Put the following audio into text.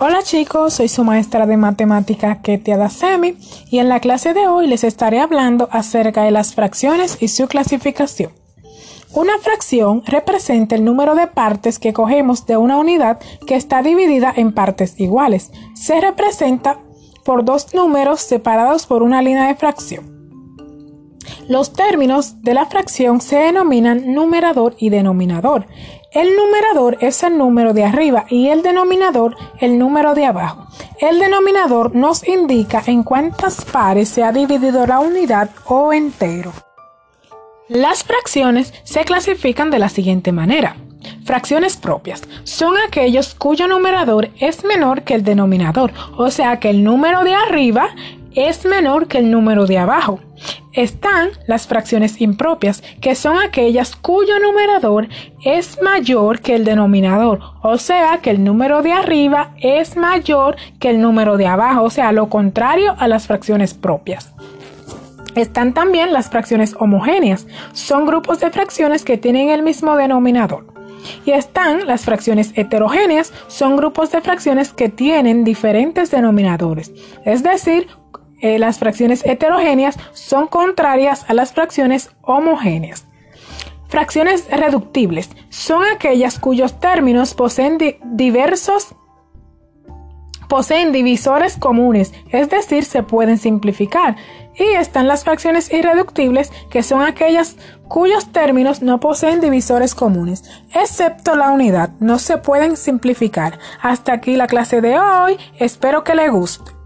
Hola chicos, soy su maestra de matemática Ketia Dacemi y en la clase de hoy les estaré hablando acerca de las fracciones y su clasificación. Una fracción representa el número de partes que cogemos de una unidad que está dividida en partes iguales. Se representa por dos números separados por una línea de fracción. Los términos de la fracción se denominan numerador y denominador. El numerador es el número de arriba y el denominador el número de abajo. El denominador nos indica en cuántas pares se ha dividido la unidad o entero. Las fracciones se clasifican de la siguiente manera. Fracciones propias son aquellos cuyo numerador es menor que el denominador, o sea que el número de arriba es menor que el número de abajo. Están las fracciones impropias, que son aquellas cuyo numerador es mayor que el denominador, o sea que el número de arriba es mayor que el número de abajo, o sea, lo contrario a las fracciones propias. Están también las fracciones homogéneas, son grupos de fracciones que tienen el mismo denominador. Y están las fracciones heterogéneas, son grupos de fracciones que tienen diferentes denominadores, es decir, eh, las fracciones heterogéneas son contrarias a las fracciones homogéneas. Fracciones reductibles son aquellas cuyos términos poseen diversos poseen divisores comunes, es decir, se pueden simplificar. Y están las fracciones irreductibles, que son aquellas cuyos términos no poseen divisores comunes, excepto la unidad, no se pueden simplificar. Hasta aquí la clase de hoy, espero que le guste.